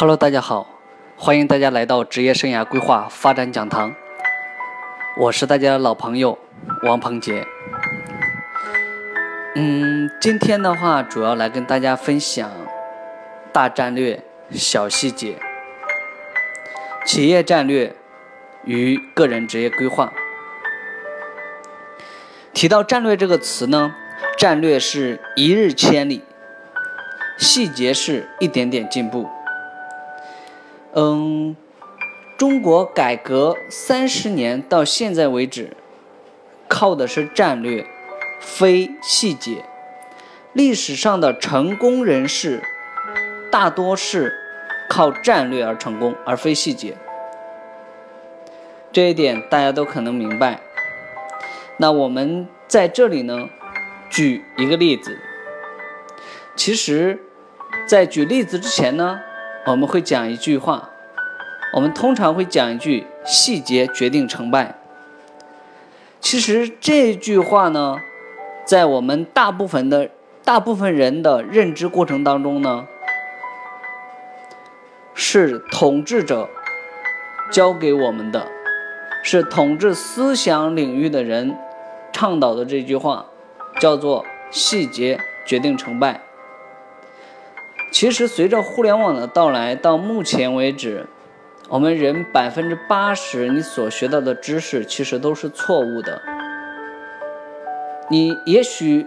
Hello，大家好，欢迎大家来到职业生涯规划发展讲堂。我是大家的老朋友王鹏杰。嗯，今天的话主要来跟大家分享大战略、小细节、企业战略与个人职业规划。提到战略这个词呢，战略是一日千里，细节是一点点进步。嗯，中国改革三十年到现在为止，靠的是战略，非细节。历史上的成功人士，大多是靠战略而成功，而非细节。这一点大家都可能明白。那我们在这里呢，举一个例子。其实，在举例子之前呢。我们会讲一句话，我们通常会讲一句“细节决定成败”。其实这句话呢，在我们大部分的大部分人的认知过程当中呢，是统治者教给我们的，是统治思想领域的人倡导的这句话，叫做“细节决定成败”。其实，随着互联网的到来，到目前为止，我们人百分之八十你所学到的知识其实都是错误的。你也许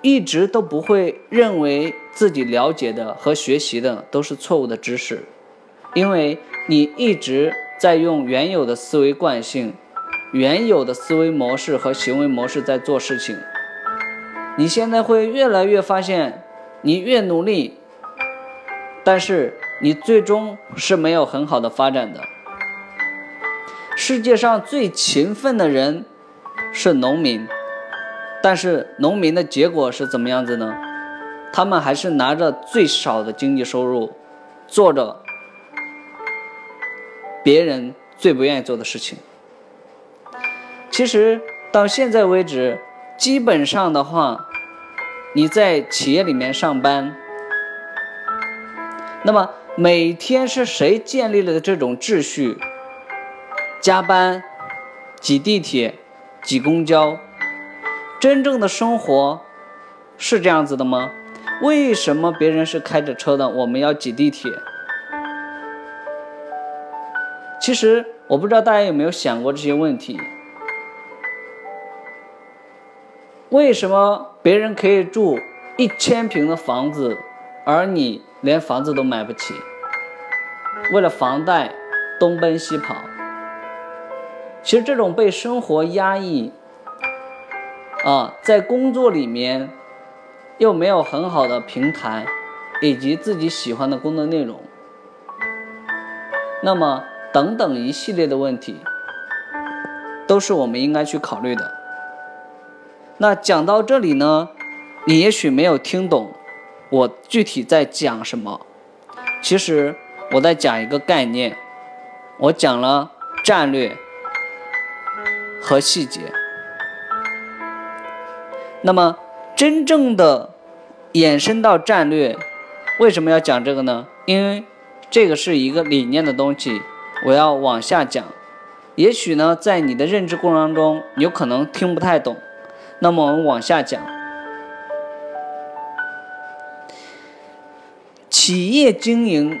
一直都不会认为自己了解的和学习的都是错误的知识，因为你一直在用原有的思维惯性、原有的思维模式和行为模式在做事情。你现在会越来越发现，你越努力。但是你最终是没有很好的发展的。世界上最勤奋的人是农民，但是农民的结果是怎么样子呢？他们还是拿着最少的经济收入，做着别人最不愿意做的事情。其实到现在为止，基本上的话，你在企业里面上班。那么每天是谁建立了这种秩序？加班、挤地铁、挤公交，真正的生活是这样子的吗？为什么别人是开着车的，我们要挤地铁？其实我不知道大家有没有想过这些问题：为什么别人可以住一千平的房子，而你？连房子都买不起，为了房贷东奔西跑。其实这种被生活压抑，啊，在工作里面又没有很好的平台，以及自己喜欢的工作内容，那么等等一系列的问题，都是我们应该去考虑的。那讲到这里呢，你也许没有听懂。我具体在讲什么？其实我在讲一个概念，我讲了战略和细节。那么真正的延伸到战略，为什么要讲这个呢？因为这个是一个理念的东西，我要往下讲。也许呢，在你的认知过程当中，有可能听不太懂。那么我们往下讲。企业经营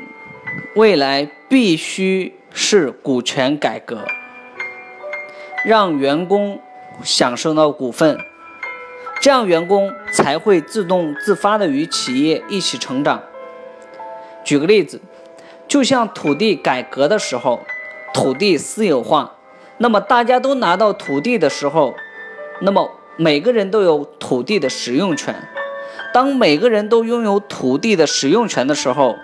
未来必须是股权改革，让员工享受到股份，这样员工才会自动自发的与企业一起成长。举个例子，就像土地改革的时候，土地私有化，那么大家都拿到土地的时候，那么每个人都有土地的使用权。当每个人都拥有土地的使用权的时候，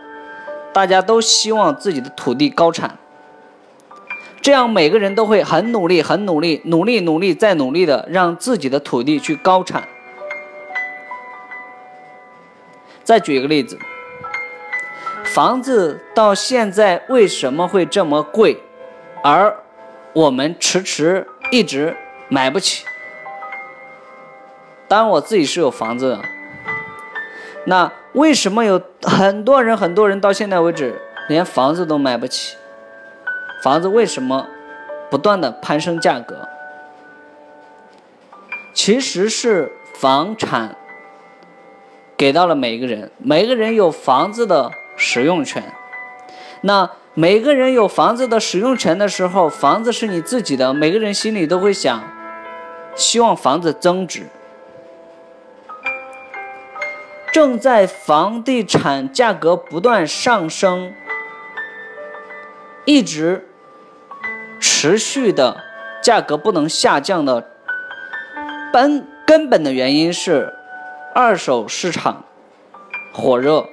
大家都希望自己的土地高产，这样每个人都会很努力、很努力、努力、努力再努力的让自己的土地去高产。再举一个例子，房子到现在为什么会这么贵，而我们迟迟一直买不起？当然，我自己是有房子的。那为什么有很多人很多人到现在为止连房子都买不起，房子为什么不断的攀升价格？其实是房产给到了每一个人，每个人有房子的使用权。那每个人有房子的使用权的时候，房子是你自己的，每个人心里都会想，希望房子增值。正在房地产价格不断上升，一直持续的价格不能下降的。根根本的原因是二手市场火热，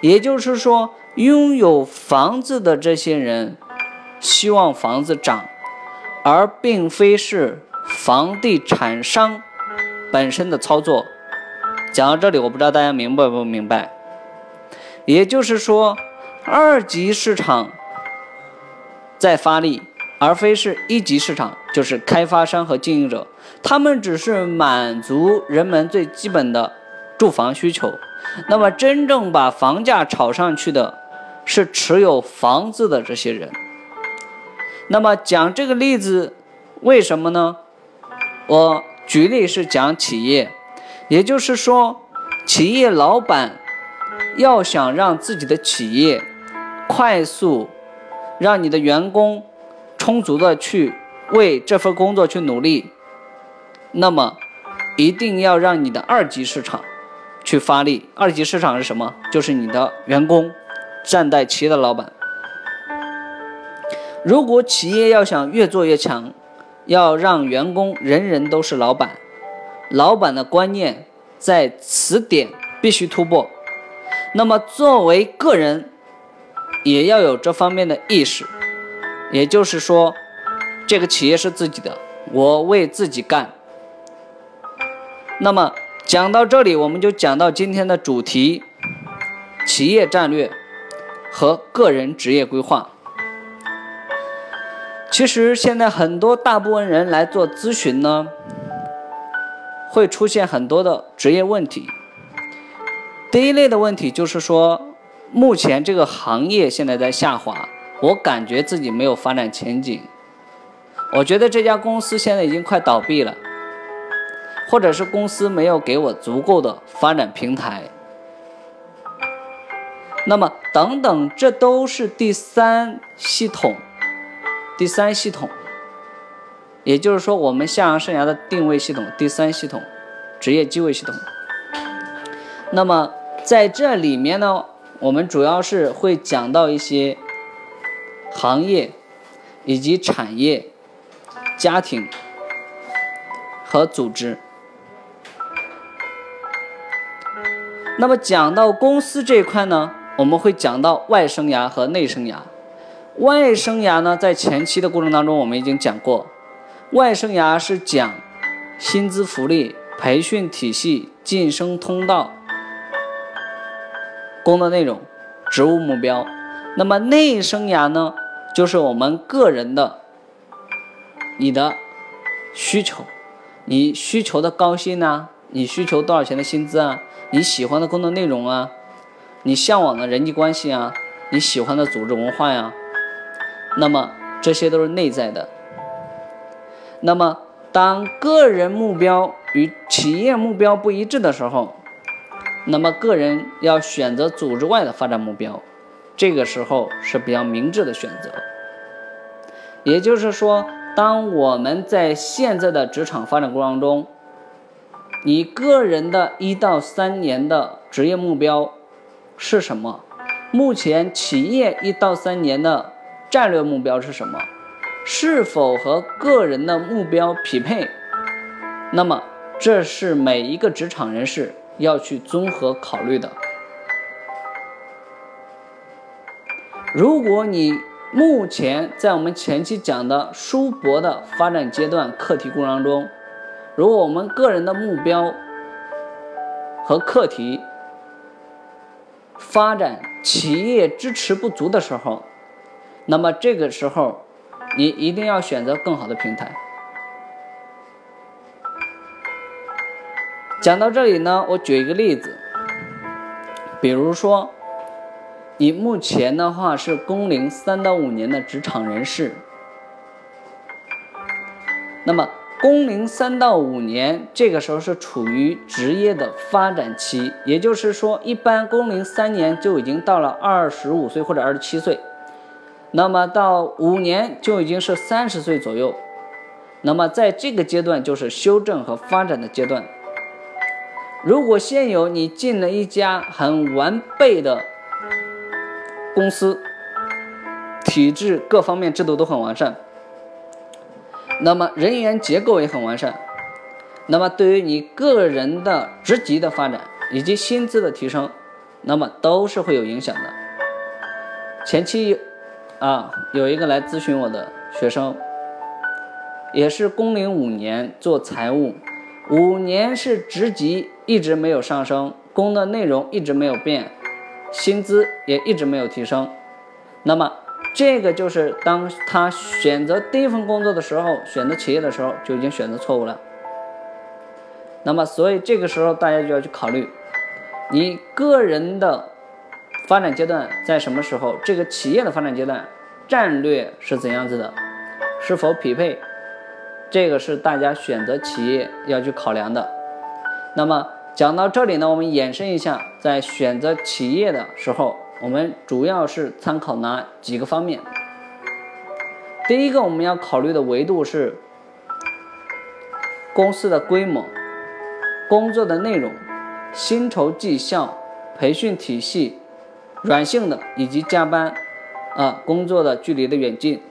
也就是说，拥有房子的这些人希望房子涨，而并非是房地产商本身的操作。讲到这里，我不知道大家明白不明白？也就是说，二级市场在发力。而非是一级市场，就是开发商和经营者，他们只是满足人们最基本的住房需求。那么，真正把房价炒上去的，是持有房子的这些人。那么，讲这个例子，为什么呢？我举例是讲企业，也就是说，企业老板要想让自己的企业快速让你的员工。充足的去为这份工作去努力，那么一定要让你的二级市场去发力。二级市场是什么？就是你的员工，站在企业的老板。如果企业要想越做越强，要让员工人人都是老板，老板的观念在此点必须突破。那么作为个人，也要有这方面的意识。也就是说，这个企业是自己的，我为自己干。那么讲到这里，我们就讲到今天的主题：企业战略和个人职业规划。其实现在很多大部分人来做咨询呢，会出现很多的职业问题。第一类的问题就是说，目前这个行业现在在下滑。我感觉自己没有发展前景，我觉得这家公司现在已经快倒闭了，或者是公司没有给我足够的发展平台。那么等等，这都是第三系统，第三系统，也就是说我们向阳生涯的定位系统，第三系统，职业机会系统。那么在这里面呢，我们主要是会讲到一些。行业以及产业、家庭和组织。那么讲到公司这一块呢，我们会讲到外生涯和内生涯。外生涯呢，在前期的过程当中，我们已经讲过。外生涯是讲薪资福利、培训体系、晋升通道、工作内容、职务目标。那么内生涯呢？就是我们个人的，你的需求，你需求的高薪呢？你需求多少钱的薪资啊？你喜欢的工作内容啊？你向往的人际关系啊？你喜欢的组织文化呀？那么这些都是内在的。那么当个人目标与企业目标不一致的时候，那么个人要选择组织外的发展目标。这个时候是比较明智的选择，也就是说，当我们在现在的职场发展过程中，你个人的一到三年的职业目标是什么？目前企业一到三年的战略目标是什么？是否和个人的目标匹配？那么，这是每一个职场人士要去综合考虑的。如果你目前在我们前期讲的书博的发展阶段课题过程中，如果我们个人的目标和课题发展企业支持不足的时候，那么这个时候你一定要选择更好的平台。讲到这里呢，我举一个例子，比如说。你目前的话是工龄三到五年的职场人士，那么工龄三到五年，这个时候是处于职业的发展期，也就是说，一般工龄三年就已经到了二十五岁或者二十七岁，那么到五年就已经是三十岁左右，那么在这个阶段就是修正和发展的阶段。如果现有你进了一家很完备的。公司体制各方面制度都很完善，那么人员结构也很完善，那么对于你个人的职级的发展以及薪资的提升，那么都是会有影响的。前期啊，有一个来咨询我的学生，也是工龄五年做财务，五年是职级一直没有上升，工的内容一直没有变。薪资也一直没有提升，那么这个就是当他选择第一份工作的时候，选择企业的时候就已经选择错误了。那么，所以这个时候大家就要去考虑，你个人的发展阶段在什么时候，这个企业的发展阶段战略是怎样子的，是否匹配，这个是大家选择企业要去考量的。那么。讲到这里呢，我们延伸一下，在选择企业的时候，我们主要是参考哪几个方面？第一个，我们要考虑的维度是公司的规模、工作的内容、薪酬绩效、培训体系、软性的以及加班啊工作的距离的远近，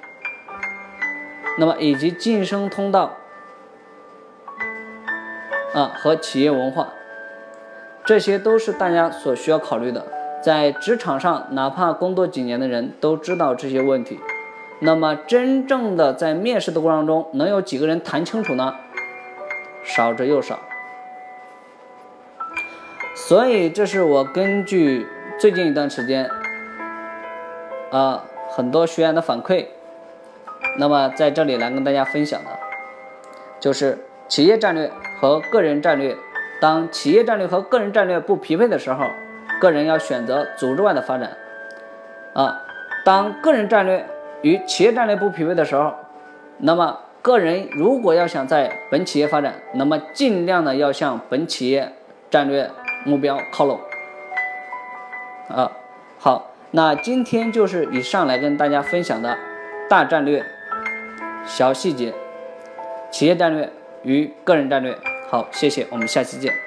那么以及晋升通道啊和企业文化。这些都是大家所需要考虑的，在职场上，哪怕工作几年的人都知道这些问题。那么，真正的在面试的过程中，能有几个人谈清楚呢？少之又少。所以，这是我根据最近一段时间，啊，很多学员的反馈，那么在这里来跟大家分享的，就是企业战略和个人战略。当企业战略和个人战略不匹配的时候，个人要选择组织外的发展。啊，当个人战略与企业战略不匹配的时候，那么个人如果要想在本企业发展，那么尽量的要向本企业战略目标靠拢。啊，好，那今天就是以上来跟大家分享的大战略、小细节、企业战略与个人战略。好，谢谢，我们下期见。